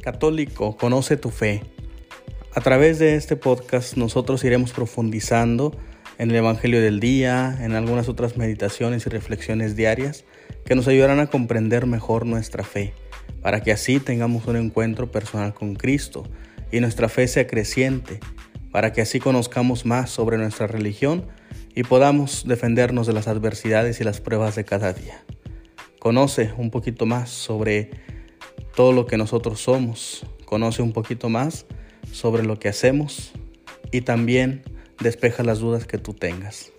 Católico, conoce tu fe. A través de este podcast nosotros iremos profundizando en el Evangelio del día, en algunas otras meditaciones y reflexiones diarias que nos ayudarán a comprender mejor nuestra fe, para que así tengamos un encuentro personal con Cristo y nuestra fe sea creciente, para que así conozcamos más sobre nuestra religión y podamos defendernos de las adversidades y las pruebas de cada día. Conoce un poquito más sobre todo lo que nosotros somos, conoce un poquito más sobre lo que hacemos y también despeja las dudas que tú tengas.